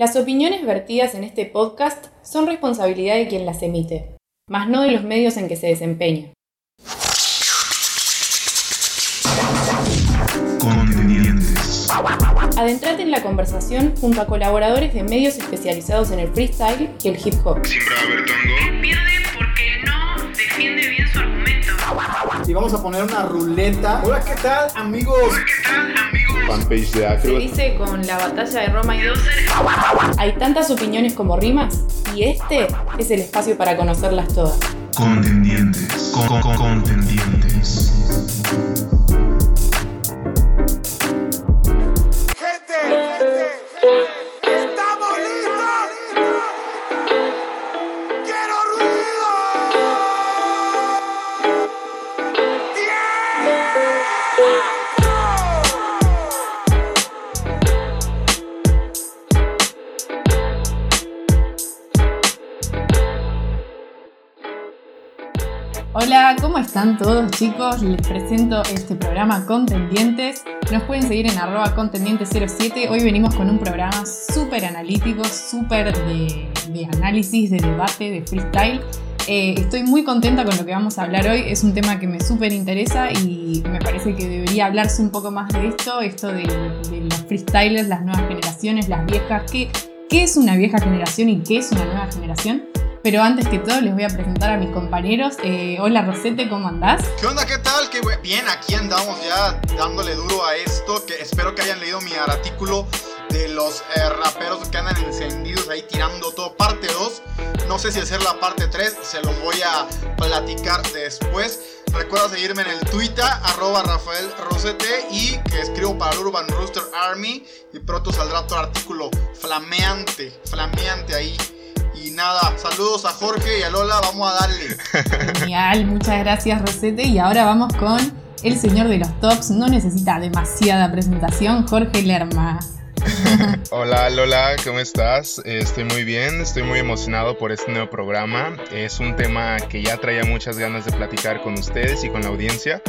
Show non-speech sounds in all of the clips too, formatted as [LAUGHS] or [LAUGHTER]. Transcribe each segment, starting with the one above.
Las opiniones vertidas en este podcast son responsabilidad de quien las emite, más no de los medios en que se desempeña. Adentrate en la conversación junto a colaboradores de medios especializados en el freestyle y el hip hop. Siempre va a haber tango. pierde porque no defiende bien su argumento. Y vamos a poner una ruleta. Hola, ¿qué tal, amigos? Fanpage de Se dice con la batalla de Roma y dos. Hay tantas opiniones como rimas y este es el espacio para conocerlas todas. Contendientes. Con- con- contendientes. ¿Cómo están todos chicos? Les presento este programa Contendientes. Nos pueden seguir en arroba contendientes07. Hoy venimos con un programa súper analítico, súper de, de análisis, de debate, de freestyle. Eh, estoy muy contenta con lo que vamos a hablar hoy. Es un tema que me súper interesa y me parece que debería hablarse un poco más de esto, esto de, de los freestylers, las nuevas generaciones, las viejas. ¿Qué, ¿Qué es una vieja generación y qué es una nueva generación? Pero antes que todo les voy a presentar a mis compañeros. Eh, hola Rosete, ¿cómo andás? ¿Qué onda? ¿Qué tal? Qué bien, aquí andamos ya dándole duro a esto. Que espero que hayan leído mi artículo de los eh, raperos que andan encendidos ahí tirando todo. Parte 2. No sé si hacer la parte 3. Se los voy a platicar después. Recuerda seguirme en el Twitter, arroba Rafael Rosete y que escribo para el Urban Rooster Army. Y pronto saldrá otro artículo flameante, flameante ahí. Y nada, saludos a Jorge y a Lola, vamos a darle. [LAUGHS] Genial, muchas gracias Rosete. Y ahora vamos con el señor de los tops. No necesita demasiada presentación, Jorge Lerma. [LAUGHS] Hola Lola, ¿cómo estás? Estoy muy bien, estoy muy emocionado por este nuevo programa. Es un tema que ya traía muchas ganas de platicar con ustedes y con la audiencia.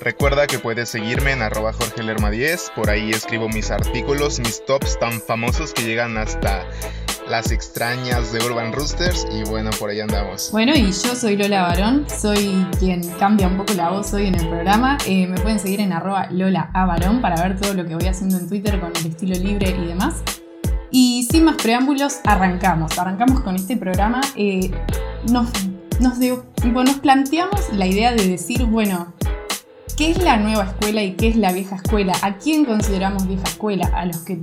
Recuerda que puedes seguirme en arroba Jorge Lerma 10, por ahí escribo mis artículos, mis tops tan famosos que llegan hasta las extrañas de Urban Roosters y bueno, por ahí andamos. Bueno, y yo soy Lola Barón, soy quien cambia un poco la voz hoy en el programa. Eh, me pueden seguir en arroba Lola A Barón para ver todo lo que voy haciendo en Twitter con el estilo libre y demás. Y sin más preámbulos, arrancamos. Arrancamos con este programa. Eh, nos, nos, nos planteamos la idea de decir, bueno, ¿qué es la nueva escuela y qué es la vieja escuela? ¿A quién consideramos vieja escuela? ¿A los que,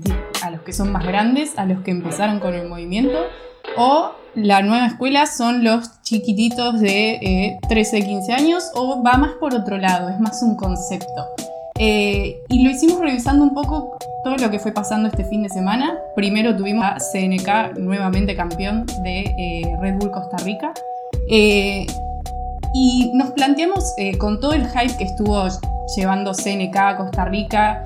los que son más grandes? ¿A los que empezaron con el movimiento? ¿O la nueva escuela son los chiquititos de eh, 13, 15 años? ¿O va más por otro lado? Es más un concepto. Eh, y lo hicimos revisando un poco todo lo que fue pasando este fin de semana. Primero tuvimos a CNK nuevamente campeón de eh, Red Bull Costa Rica. Eh, y nos planteamos con todo el hype que estuvo llevando CNK a Costa Rica,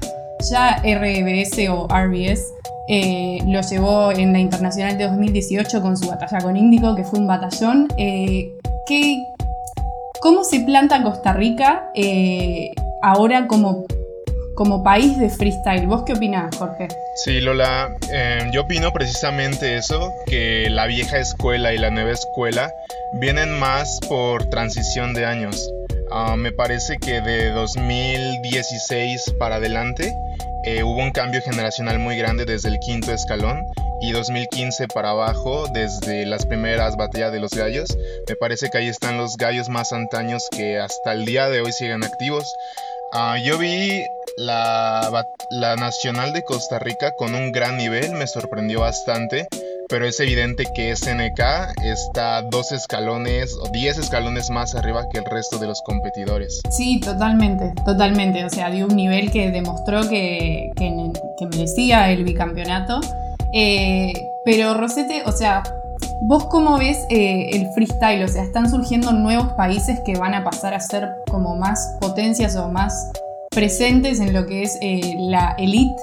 ya RBS o RBS eh, lo llevó en la Internacional de 2018 con su batalla con Índico, que fue un batallón. Eh, ¿qué- ¿Cómo se planta Costa Rica eh, ahora como, como país de freestyle? ¿Vos qué opinás, Jorge? Sí, Lola, eh, yo opino precisamente eso, que la vieja escuela y la nueva escuela vienen más por transición de años. Ah, me parece que de 2016 para adelante eh, hubo un cambio generacional muy grande desde el quinto escalón y 2015 para abajo desde las primeras batallas de los gallos. Me parece que ahí están los gallos más antaños que hasta el día de hoy siguen activos. Ah, yo vi la, la Nacional de Costa Rica con un gran nivel, me sorprendió bastante, pero es evidente que SNK está dos escalones o diez escalones más arriba que el resto de los competidores. Sí, totalmente, totalmente. O sea, dio un nivel que demostró que, merecía el bicampeonato. Eh, pero Rosete, o sea, ¿vos cómo ves eh, el freestyle? O sea, están surgiendo nuevos países que van a pasar a ser como más potencias o más presentes en lo que es eh, la elite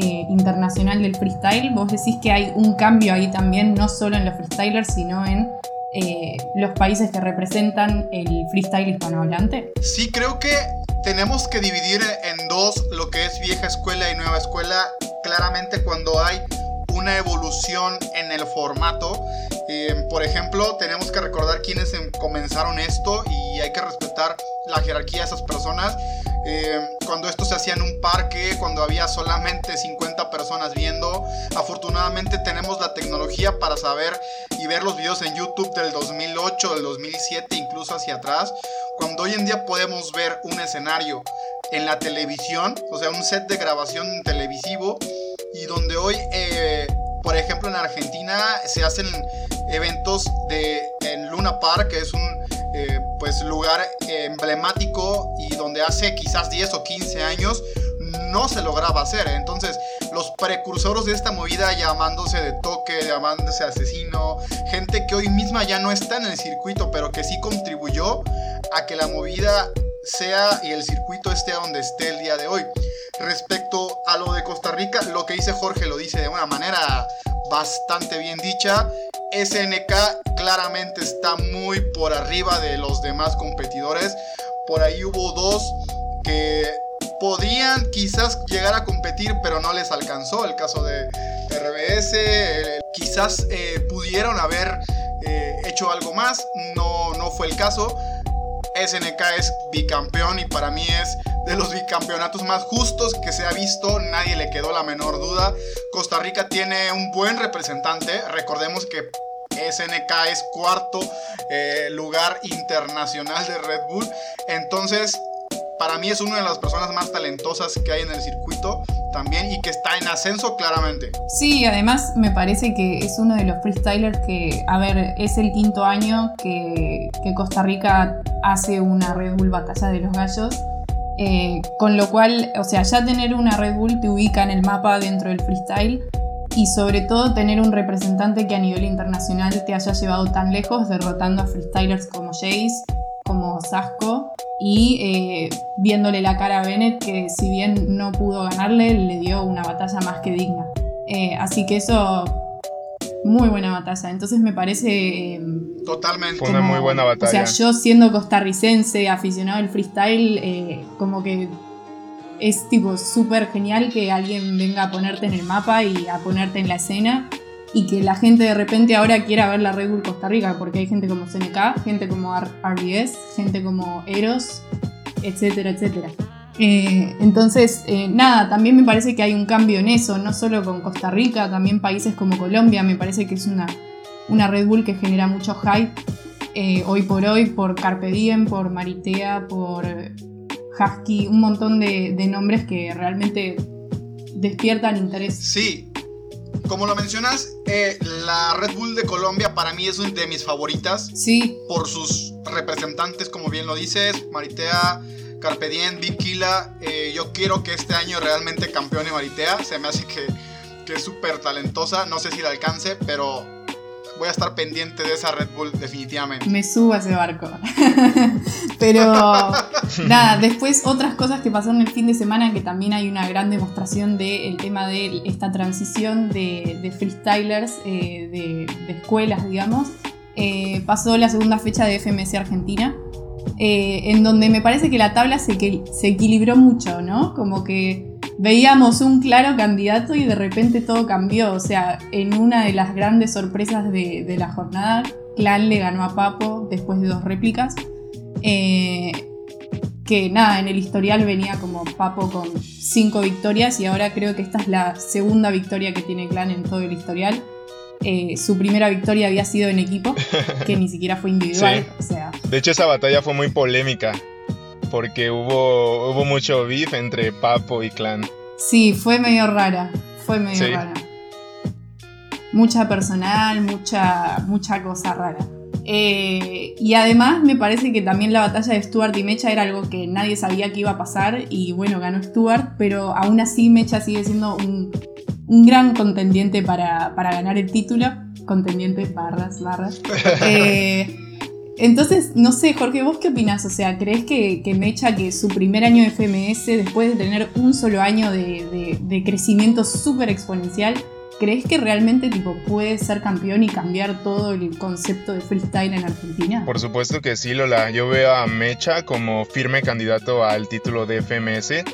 eh, internacional del freestyle. Vos decís que hay un cambio ahí también, no solo en los freestylers, sino en eh, los países que representan el freestyle hispanohablante. Sí, creo que tenemos que dividir en dos lo que es vieja escuela y nueva escuela. Claramente cuando hay una evolución en el formato. Eh, por ejemplo, tenemos que recordar quiénes em- comenzaron esto y hay que respetar la jerarquía de esas personas. Eh, cuando esto se hacía en un parque, cuando había solamente 50 personas viendo, afortunadamente tenemos la tecnología para saber y ver los videos en YouTube del 2008, del 2007, incluso hacia atrás. Cuando hoy en día podemos ver un escenario en la televisión, o sea, un set de grabación televisivo, y donde hoy, eh, por ejemplo, en Argentina se hacen eventos de, en Luna Park, que es un pues, lugar eh, emblemático y donde hace quizás 10 o 15 años no se lograba hacer. Entonces, los precursores de esta movida llamándose de toque, llamándose asesino, gente que hoy misma ya no está en el circuito, pero que sí contribuyó a que la movida sea y el circuito esté donde esté el día de hoy. Respecto a lo de Costa Rica, lo que dice Jorge lo dice de una manera bastante bien dicha. SNK claramente está muy por arriba de los demás competidores. Por ahí hubo dos que podían quizás llegar a competir, pero no les alcanzó. El caso de RBS, eh, quizás eh, pudieron haber eh, hecho algo más, no, no fue el caso. SNK es bicampeón y para mí es de los bicampeonatos más justos que se ha visto, nadie le quedó la menor duda. Costa Rica tiene un buen representante, recordemos que SNK es cuarto eh, lugar internacional de Red Bull, entonces para mí es una de las personas más talentosas que hay en el circuito también y que está en ascenso claramente. Sí, además me parece que es uno de los freestylers que, a ver, es el quinto año que, que Costa Rica hace una Red Bull Batalla de los Gallos. eh, con lo cual, o sea, ya tener una Red Bull te ubica en el mapa dentro del freestyle y sobre todo tener un representante que a nivel internacional te haya llevado tan lejos, derrotando a freestylers como Jace, como Sasco y eh, viéndole la cara a Bennett que si bien no pudo ganarle, le dio una batalla más que digna. Eh, así que eso, muy buena batalla. Entonces me parece... eh, Totalmente. Fue una muy buena O batalla. sea, yo siendo costarricense, aficionado al freestyle, eh, como que es tipo súper genial que alguien venga a ponerte en el mapa y a ponerte en la escena y que la gente de repente ahora quiera ver la Red Bull Costa Rica, porque hay gente como CNK, gente como RBS, gente como Eros, etcétera, etcétera. Eh, entonces, eh, nada, también me parece que hay un cambio en eso, no solo con Costa Rica, también países como Colombia, me parece que es una, una Red Bull que genera mucho hype eh, hoy por hoy por Carpe Diem, por Maritea, por Husky, un montón de, de nombres que realmente despiertan interés. Sí, como lo mencionas, eh, la Red Bull de Colombia para mí es una de mis favoritas Sí, por sus representantes, como bien lo dices, Maritea, Carpe Diem, Vikila. Eh, yo quiero que este año realmente campeone Maritea, se me hace que, que es súper talentosa, no sé si la alcance, pero voy a estar pendiente de esa Red Bull definitivamente. me subo a ese barco. [LAUGHS] Pero [LAUGHS] nada, después otras cosas que pasaron el fin de semana, que también hay una gran demostración del tema de esta transición de, de freestylers, eh, de, de escuelas, digamos. Eh, pasó la segunda fecha de FMS Argentina, eh, en donde me parece que la tabla se, que- se equilibró mucho, ¿no? Como que veíamos un claro candidato y de repente todo cambió. O sea, en una de las grandes sorpresas de, de la jornada, Clan le ganó a Papo después de dos réplicas. Eh, que nada, en el historial venía como Papo con cinco victorias y ahora creo que esta es la segunda victoria que tiene Clan en todo el historial. Eh, su primera victoria había sido en equipo, que ni siquiera fue individual. [LAUGHS] Sí. O sea, De hecho, esa batalla fue muy polémica. Porque hubo, hubo mucho beef entre Papo y Clan. Sí, fue medio rara. Fue medio Sí. rara. Mucha personal, mucha, mucha cosa rara. Eh, y además me parece que también la batalla de Stuart y Mecha era algo que nadie sabía que iba a pasar y bueno, ganó Stuart, pero aún así Mecha sigue siendo un, un gran contendiente para, para ganar el título. Contendiente, barras, barras. [LAUGHS] Eh, entonces, no sé, Jorge, ¿vos qué opinás? O sea, ¿crees que, que Mecha, que su primer año de FMS, después de tener un solo año de, de- de crecimiento súper exponencial, ¿crees que realmente tipo, puede ser campeón y cambiar todo el concepto de freestyle en Argentina? Por supuesto que sí, Lola. Yo veo a Mecha como firme candidato al título de FMS.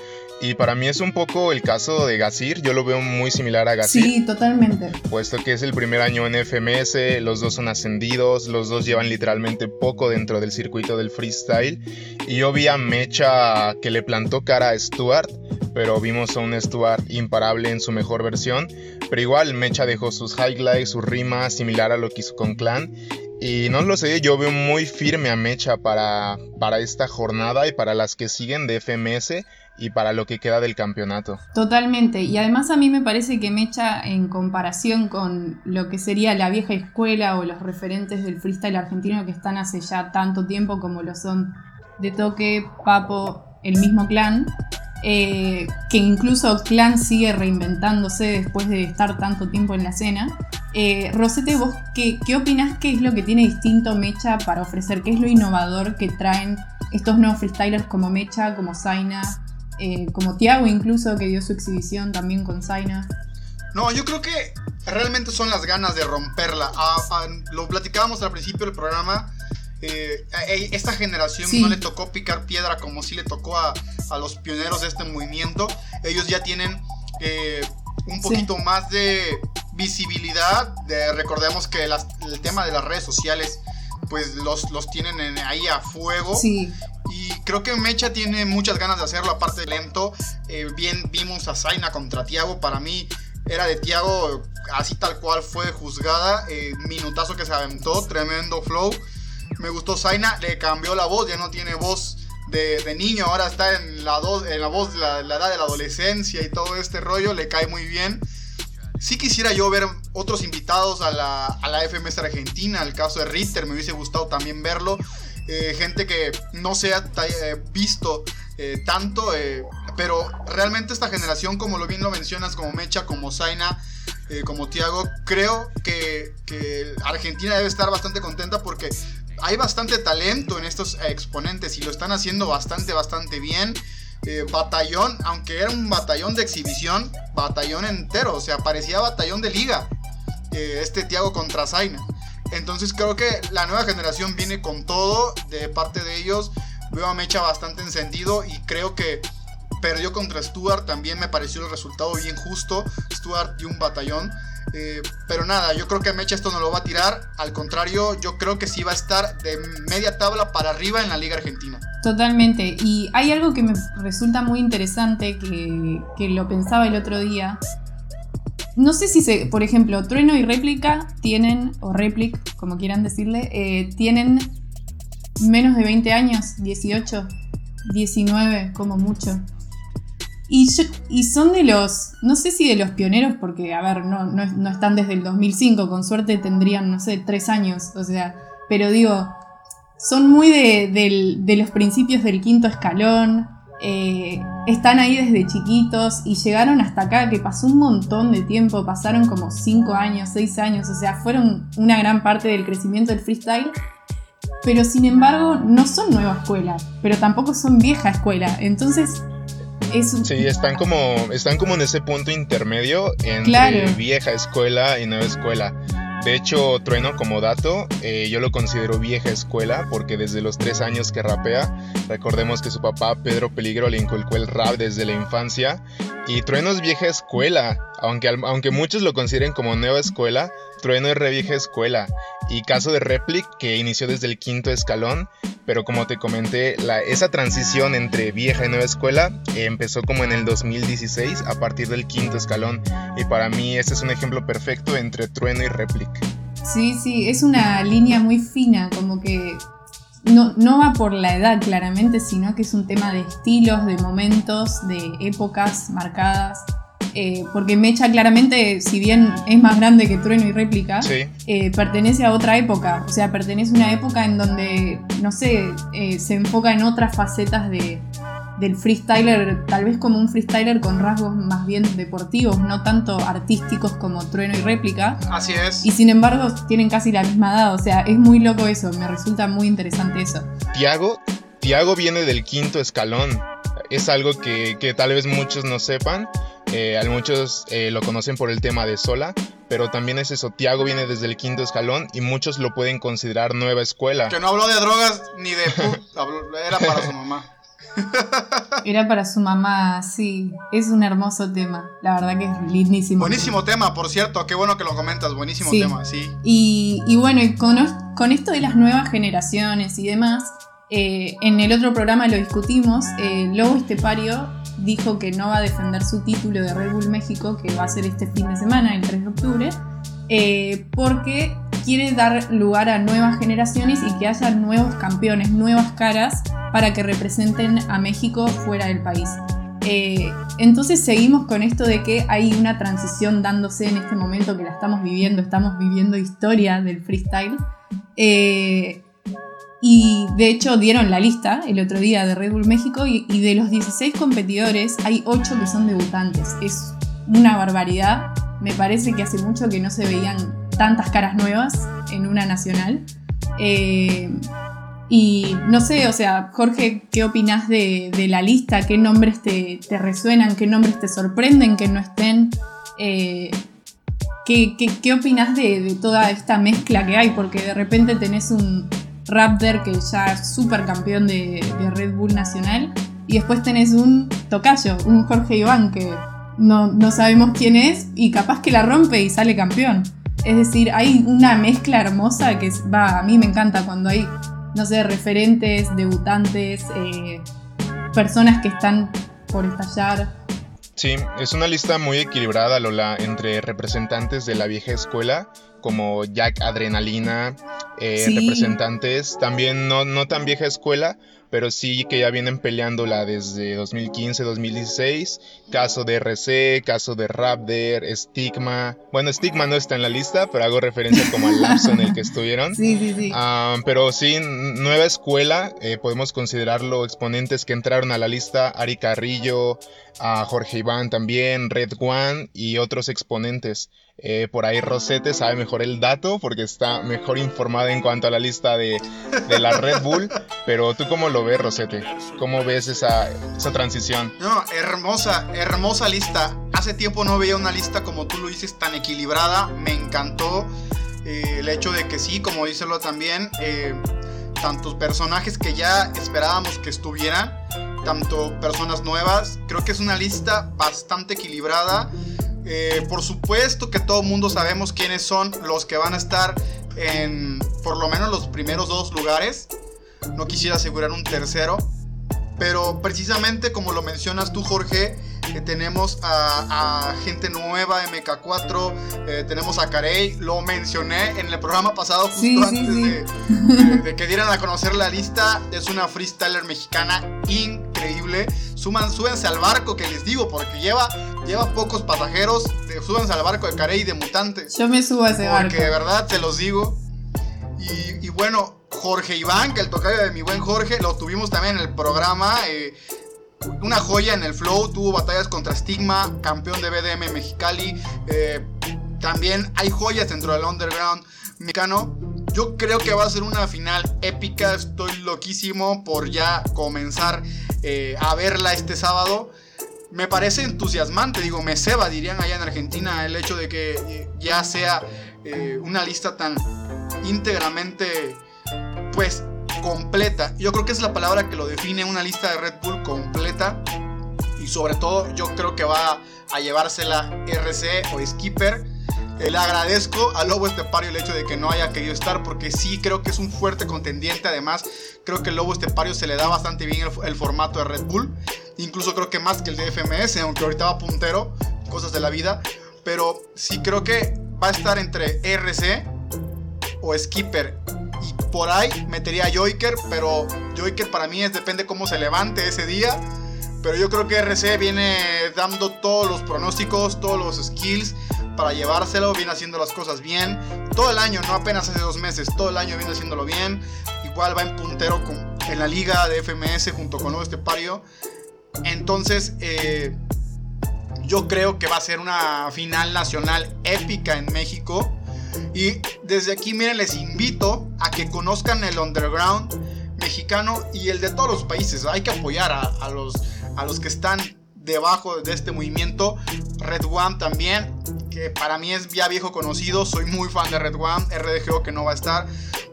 Y para mí es un poco el caso de Gazir, yo lo veo muy similar a Gazir. Sí, totalmente. Puesto que es el primer año en FMS, los dos son ascendidos, los dos llevan literalmente poco dentro del circuito del freestyle. Y yo vi a Mecha que le plantó cara a Stuart, pero vimos a un Stuart imparable en su mejor versión. Pero igual Mecha dejó sus highlights, sus rimas, similar a lo que hizo con Clan. Y no lo sé, yo veo muy firme a Mecha para, para esta jornada y para las que siguen de FMS y para lo que queda del campeonato. Totalmente. Y además a mí me parece que Mecha, en comparación con lo que sería la vieja escuela o los referentes del freestyle argentino que están hace ya tanto tiempo como lo son de Toque, Papo, el mismo clan, eh, que incluso Clan sigue reinventándose después de estar tanto tiempo en la escena. Eh, Rosete, ¿vos qué, qué opinás? ¿Qué es lo que tiene distinto Mecha para ofrecer? ¿Qué es lo innovador que traen estos nuevos freestylers como Mecha, como Zaina, eh, como Tiago incluso, que dio su exhibición también con Zaina? No, yo creo que realmente son las ganas de romperla. Ah, ah, lo platicábamos al principio del programa. eh, a- esta generación Sí. no le tocó picar piedra como sí le tocó a, a los pioneros de este movimiento. Ellos ya tienen eh, un Sí. poquito más de visibilidad. De, recordemos que las- el tema de las redes sociales pues los, los tienen en- ahí a fuego. Sí, Creo que Mecha tiene muchas ganas de hacerlo, aparte de lento. Eh, bien vimos a Zaina contra Tiago. Para mí era de Tiago, así tal cual fue juzgada. Eh, minutazo que se aventó, tremendo flow. Me gustó Zaina, le cambió la voz, ya no tiene voz de, de niño, ahora está en la, do- en la voz de la, la edad de la adolescencia y todo este rollo, le cae muy bien. Sí quisiera yo ver otros invitados a la, a la FMS Argentina, el caso de Ritter, me hubiese gustado también verlo. Eh, gente que no se ha eh, visto eh, tanto, pero realmente esta generación, como lo bien lo mencionas, como Mecha, como Zaina, como Tiago, creo que, que Argentina debe estar bastante contenta porque hay bastante talento en estos exponentes y lo están haciendo bastante, bastante bien. Batallón, aunque era un batallón de exhibición, batallón entero, o sea, parecía batallón de liga. este Tiago contra Zaina. Entonces creo que la nueva generación viene con todo de parte de ellos. Veo a Mecha bastante encendido y creo que perdió contra Stuart. También me pareció el resultado bien justo. Stuart dio un batallón. Eh, pero nada, yo creo que Mecha esto no lo va a tirar. Al contrario, yo creo que sí va a estar de media tabla para arriba en la Liga Argentina. Totalmente. Y hay algo que me resulta muy interesante que, que lo pensaba el otro día. No sé si se, por ejemplo, Trueno y Réplica tienen, o Replic, como quieran decirle, eh, tienen menos de 20 años, 18, 19, como mucho. Y, son de los, no sé si de los pioneros, porque, a ver, no, no, están desde el 2005, con suerte tendrían, no sé, 3 años, o sea, pero digo, son muy de, del- de los principios del quinto escalón, eh, están ahí desde chiquitos y llegaron hasta acá, que pasó un montón de tiempo, pasaron como 5 años, 6 años, o sea, fueron una gran parte del crecimiento del freestyle. Pero sin embargo, no son nueva escuela, pero tampoco son vieja escuela. Entonces, es un- Sí, están como, están como en ese punto intermedio entre Claro. vieja escuela y nueva escuela. De hecho, Trueno, como dato, eh, yo lo considero vieja escuela porque desde los tres años que rapea, recordemos que su papá Pedro Peligro le inculcó el rap desde la infancia. Y Trueno es vieja escuela, aunque, aunque muchos lo consideren como nueva escuela, Trueno es re vieja escuela. Y caso de Replic, que inició desde el quinto escalón, pero como te comenté, la, esa transición entre vieja y nueva escuela eh, empezó como en el 2016 a partir del quinto escalón. Y para mí este es un ejemplo perfecto entre Trueno y Replic. Sí, sí, es una línea muy fina, como que no, no va por la edad claramente, sino que es un tema de estilos, de momentos, de épocas marcadas. Eh, porque Mecha claramente, si bien es más grande que Trueno y Réplica, Sí, eh, pertenece a otra época. O sea, pertenece a una época en donde, no sé, eh, se enfoca en otras facetas de, del freestyler, tal vez como un freestyler con rasgos más bien deportivos, no tanto artísticos como Trueno y Réplica. Así es. Y sin embargo tienen casi la misma edad, o sea, es muy loco eso, me resulta muy interesante eso. Tiago, Tiago viene del quinto escalón. Es algo que, que tal vez muchos no sepan. Eh, a muchos eh, lo conocen por el tema de Sola, pero también es eso. Tiago viene desde el quinto escalón y muchos lo pueden considerar nueva escuela. Que no habló de drogas ni de [LAUGHS] era para su mamá. [LAUGHS] Era para su mamá, sí. Es un hermoso tema. La verdad que es lindísimo. Buenísimo tema, por cierto. Qué bueno que lo comentas. Buenísimo Sí. tema, sí. Y, y bueno, y con, con esto de las nuevas generaciones y demás, eh, en el otro programa lo discutimos. eh, Lobo Estepario dijo que no va a defender su título de Red Bull México, que va a ser este fin de semana, el 3 de octubre, eh, porque quiere dar lugar a nuevas generaciones y que haya nuevos campeones, nuevas caras para que representen a México fuera del país. Entonces seguimos con esto de que hay una transición dándose en este momento que la estamos viviendo, estamos viviendo historia del freestyle. Y de hecho dieron la lista el otro día de Red Bull México y, de los 16 competidores hay 8 que son debutantes. Es una barbaridad. Me parece que hace mucho que no se veían tantas caras nuevas en una nacional. Eh, y no sé, o sea, Jorge, ¿qué opinas de, de la lista? ¿Qué nombres te, te resuenan? ¿Qué nombres te sorprenden que no estén? Eh, ¿qué, qué, qué opinas de, de toda esta mezcla que hay? Porque de repente tenés un Raptor que ya es súper campeón de, Red Bull Nacional y después tenés un Tocayo, un Jorge Iván que no, no sabemos quién es y capaz que la rompe y sale campeón. Es decir, hay una mezcla hermosa que va, a mí me encanta cuando hay, no sé, referentes, debutantes, eh, personas que están por estallar. Sí, es una lista muy equilibrada, Lola, entre representantes de la vieja escuela, como Jack Adrenalina, eh, Sí. representantes también no, no tan vieja escuela, pero sí que ya vienen peleándola desde 2015-2016. Caso de RC, caso de Raptor, Stigma. Bueno, Stigma no está en la lista, pero hago referencia como al lapso en el que [LAUGHS] estuvieron. Sí, sí, sí. Ah, pero sí, nueva escuela, eh, podemos considerarlo exponentes que entraron a la lista, Ari Carrillo, a Jorge Iván también, Red One y otros exponentes. Eh, por ahí Rosete sabe mejor el dato porque está mejor informada en cuanto a la lista de, la Red Bull. Pero tú cómo lo ves, Rosete? ¿Cómo ves esa, transición? No, hermosa, hermosa lista. Hace tiempo no veía una lista como tú lo dices, tan equilibrada. Me encantó eh, el hecho de que sí, como díselo también, eh, tantos personajes que ya esperábamos que estuvieran, tanto personas nuevas. Creo que es una lista bastante equilibrada. Eh, por supuesto que todo el mundo sabemos quiénes son los que van a estar en por lo menos los primeros dos lugares. No quisiera asegurar un tercero. Pero precisamente como lo mencionas tú, Jorge, eh, tenemos a, a gente nueva, MK4, eh, tenemos a Carey, lo mencioné en el programa pasado justo Sí, sí, antes sí. De, de- de que dieran a conocer la lista. Es una freestyler mexicana increíble. Suman, súbense al barco que les digo, porque lleva, lleva pocos pasajeros. De, súbense al barco de Carey de Mutantes. Yo me subo a ese barco. Porque de verdad se los digo. Y, y bueno, Jorge Iván, que el tocayo de mi buen Jorge, lo tuvimos también en el programa. eh, una joya en el flow, tuvo batallas contra Stigma, campeón de BDM Mexicali. eh, también hay joyas dentro del underground mexicano. Yo creo que va a ser una final épica. Estoy loquísimo por ya comenzar eh, a verla este sábado. Me parece entusiasmante, digo, me ceba, dirían allá en Argentina, el hecho de que eh, ya sea eh, una lista tan íntegramente, pues, completa. Yo creo que es la palabra que lo define, una lista de Red Bull completa. Y sobre todo, yo creo que va a llevársela RC o Skipper. Eh, le agradezco a Lobo Estepario el hecho de que no haya querido estar, porque sí creo que es un fuerte contendiente. Además, creo que el Lobo Estepario se le da bastante bien el, formato de Red Bull. Incluso creo que más que el de FMS, aunque ahorita va puntero, cosas de la vida. Pero sí creo que va a estar entre RC o Skipper. Y por ahí metería a Joiker, pero Joiker para mí es depende cómo se levante ese día. Pero yo creo que RC viene dando todos los pronósticos, todos los skills para llevárselo, viene haciendo las cosas bien. Todo el año, no apenas hace dos meses, todo el año viene haciéndolo bien. Igual va en puntero en la liga de FMS junto con Nuevo Estepario. Entonces, eh, yo creo que va a ser una final nacional épica en México. Y desde aquí, miren, les invito a que conozcan el underground mexicano y el de todos los países. Hay que apoyar a los, a los que están debajo de este movimiento. Red One también, que para mí es ya viejo conocido. Soy muy fan de Red One. RDGO que no va a estar.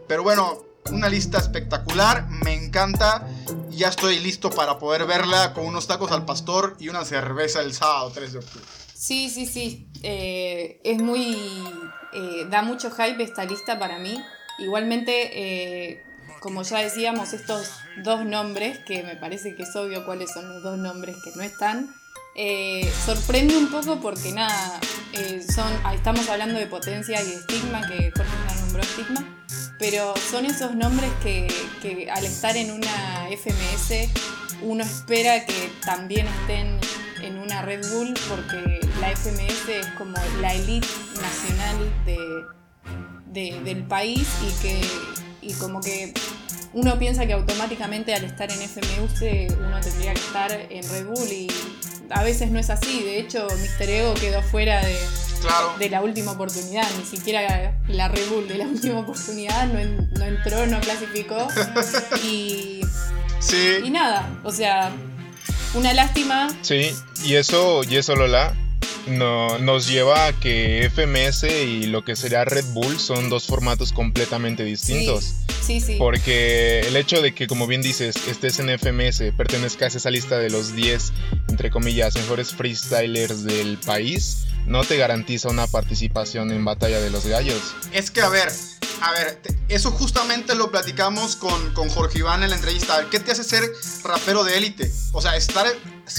Pero bueno, una lista espectacular. Me encanta. Ya estoy listo para poder verla con unos tacos al pastor y una cerveza el sábado 3 de octubre. Sí, sí, sí. Eh, es muy. eh, da mucho hype esta lista para mí. Igualmente, eh, como ya decíamos, estos dos nombres, que me parece que es obvio cuáles son los dos nombres que no están, eh, sorprende un poco porque nada, eh, son, ah, estamos hablando de potencia y de estigma, que Jorge ya nombró estigma, pero son esos nombres que, que al estar en una FMS uno espera que también estén en una Red Bull porque la FMS es como la elite nacional de- del país y que y como que uno piensa que automáticamente al estar en FMS uno tendría que estar en Red Bull y a veces no es así. De hecho, Mr. Ego quedó fuera de, Claro. de la última oportunidad, ni siquiera la Red Bull de la última oportunidad no, en- no entró, no clasificó. Y, [LAUGHS] y Sí. nada, o sea, una lástima. Sí, y eso, y eso Lola, no, nos lleva a que FMS y lo que sería Red Bull son dos formatos completamente distintos. Sí, sí. Porque el hecho de que, como bien dices, estés en FMS, pertenezcas a esa lista de los 10, entre comillas, mejores freestylers del país, no te garantiza una participación en Batalla de los Gallos. Es que, a ver, a ver, eso justamente lo platicamos con, con Jorge Iván en la entrevista. A ver, ¿qué te hace ser rapero de élite? O sea, estar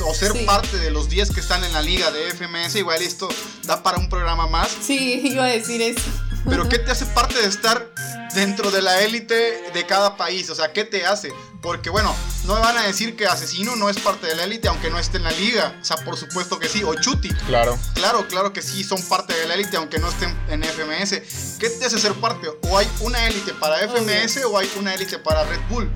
o ser Sí. parte de los 10 que están en la liga de FMS, igual esto da para un programa más. Sí, [LAUGHS] iba a decir eso. Pero ¿qué te hace parte de estar dentro de la élite de cada país? O sea, ¿qué te hace? Porque bueno, no me van a decir que Asesino no es parte de la élite aunque no esté en la liga. O sea, por supuesto que sí. O Chuti. Claro, Claro, claro que sí, son parte de la élite aunque no estén en FMS. ¿Qué te hace ser parte? O hay una élite para FMS o hay una élite para Red Bull.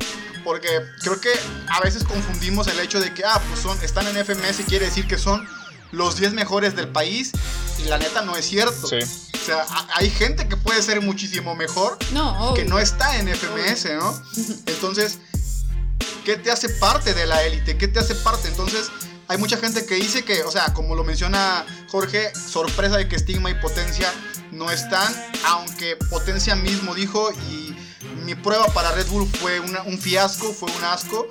Porque creo que a veces confundimos el hecho de que, ah, pues son, están en FMS y quiere decir que son los 10 mejores del país. Y la neta no es cierto. sí. O sea, hay gente que puede ser muchísimo mejor No, que no está en FMS, ¿no? Entonces, ¿qué te hace parte de la élite? ¿Qué te hace parte? Entonces, hay mucha gente que dice que, o sea, como lo menciona Jorge, sorpresa de que Stigma y Potencia no están, aunque Potencia mismo dijo y mi prueba para Red Bull fue una- un fiasco, fue un asco.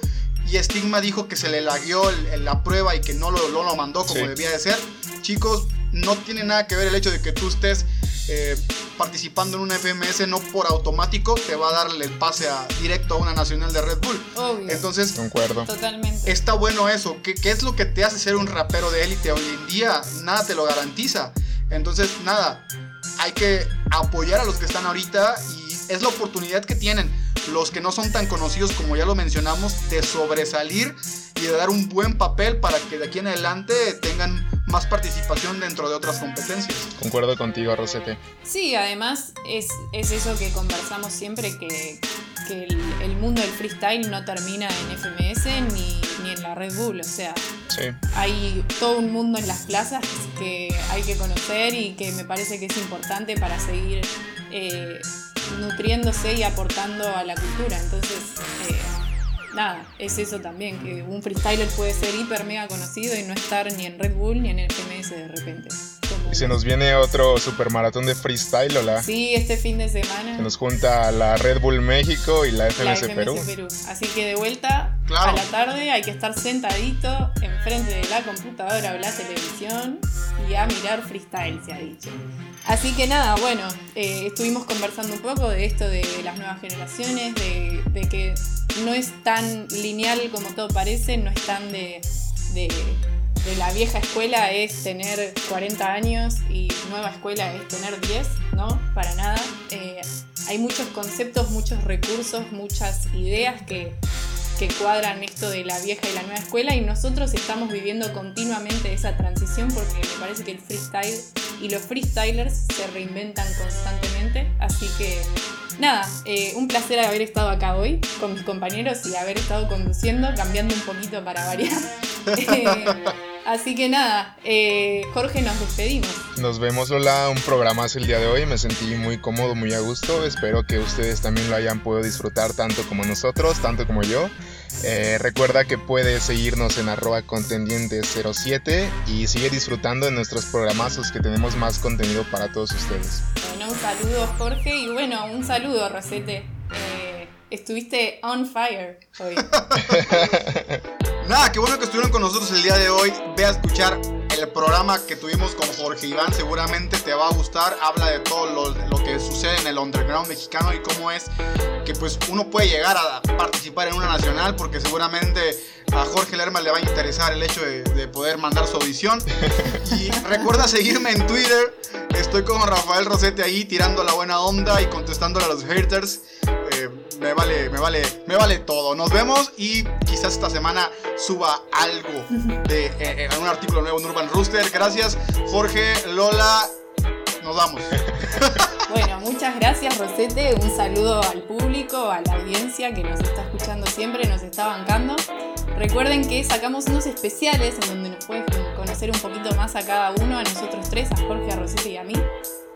Y Stigma dijo que se le lagueó el- el- la prueba y que no lo, no lo mandó como Sí. debía de ser. Chicos, no tiene nada que ver el hecho de que tú estés eh, participando en una FMS, no por automático te va a darle el pase a, directo a una nacional de Red Bull. Obvio. Entonces, Concuerdo. Totalmente. está bueno eso. ¿Qué, qué es lo que te hace ser un rapero de élite hoy en día? Nada te lo garantiza. Entonces, nada, hay que apoyar a los que están ahorita y es la oportunidad que tienen los que no son tan conocidos como ya lo mencionamos de sobresalir y de dar un buen papel para que de aquí en adelante tengan más participación dentro de otras competencias. Concuerdo contigo, Rosete. Sí, además es, es eso que conversamos siempre, que, que el, el mundo del freestyle no termina en FMS ni, ni en la Red Bull. O sea, Sí. hay todo un mundo en las plazas que hay que conocer y que me parece que es importante para seguir eh, nutriéndose y aportando a la cultura. Entonces, eh, nada, es eso también, que un freestyler puede ser hiper mega conocido y no estar ni en Red Bull ni en el FMS de repente. Como- Y se nos viene otro supermaratón de freestyle, Lola. Sí, este fin de semana. Que nos junta la Red Bull México y la la FMS, FMS Perú. Perú. Así que de vuelta Claro. a la tarde hay que estar sentadito enfrente de la computadora o la televisión y a mirar freestyle, se ha dicho. Así que nada, bueno, eh, estuvimos conversando un poco de esto de las nuevas generaciones, de, de que no es tan lineal como todo parece, no es tan de, de, la vieja escuela es tener 40 años y nueva escuela es tener 10, ¿no? Para nada. Eh, hay muchos conceptos, muchos recursos, muchas ideas que, que cuadran esto de la vieja y la nueva escuela y nosotros estamos viviendo continuamente esa transición porque me parece que el freestyle y los freestylers se reinventan constantemente. Así que nada, eh, un placer haber estado acá hoy con mis compañeros y haber estado conduciendo, cambiando un poquito para variar. [LAUGHS] Eh, así que nada, eh, Jorge, nos despedimos. Nos vemos, Lola, un programazo el día de hoy. Me sentí muy cómodo, muy a gusto. Espero que ustedes también lo hayan podido disfrutar tanto como nosotros, tanto como yo. Eh, recuerda que puedes seguirnos en arroba contendientes07 y sigue disfrutando de nuestros programazos que tenemos más contenido para todos ustedes. Bueno, un saludo Jorge y bueno, un saludo Rosete. Eh, Estuviste on fire hoy. [LAUGHS] Nada, qué bueno que estuvieron con nosotros el día de hoy. Ve a escuchar el programa que tuvimos con Jorge Iván, seguramente te va a gustar. Habla de todo lo, lo que sucede en el underground mexicano y cómo es que pues uno puede llegar a participar en una nacional porque seguramente a Jorge Lerma le va a interesar el hecho de, de poder mandar su audición. Y [LAUGHS] recuerda seguirme en Twitter. Estoy con Rafael Rosete ahí tirando la buena onda y contestándole a los haters. Me vale, me vale, me vale todo. Nos vemos y quizás esta semana suba algo de eh, eh, un artículo nuevo en Urban Rooster. Gracias, Jorge, Lola. Nos vamos. [LAUGHS] Bueno, muchas gracias Rosete, un saludo al público, a la audiencia que nos está escuchando siempre, nos está bancando. Recuerden que sacamos unos especiales en donde nos pueden conocer un poquito más a cada uno, a nosotros tres, a Jorge, a Rosete y a mí.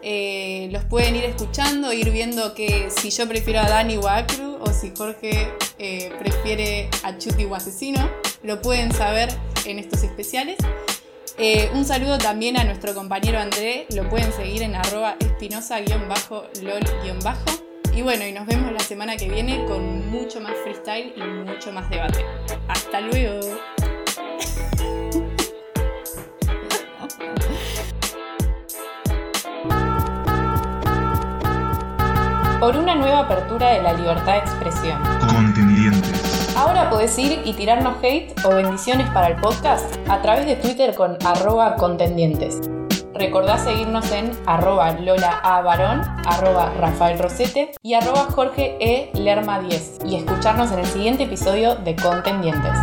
Eh, los pueden ir escuchando, ir viendo que si yo prefiero a Dani o a Acru, o si Jorge eh, prefiere a Chuti o Asesino, lo pueden saber en estos especiales. Eh, un saludo también a nuestro compañero André, lo pueden seguir en arroba espinosa-lol- Y bueno, y nos vemos la semana que viene con mucho más freestyle y mucho más debate. Hasta luego. Por una nueva apertura de la libertad de expresión. Contendientes. Ahora podés ir y tirarnos hate o bendiciones para el podcast a través de Twitter con arroba contendientes. Recordá seguirnos en arroba Lola A. Barón, arroba Rafael Rosete y arroba Jorge E. Lerma 10 y escucharnos en el siguiente episodio de Contendientes.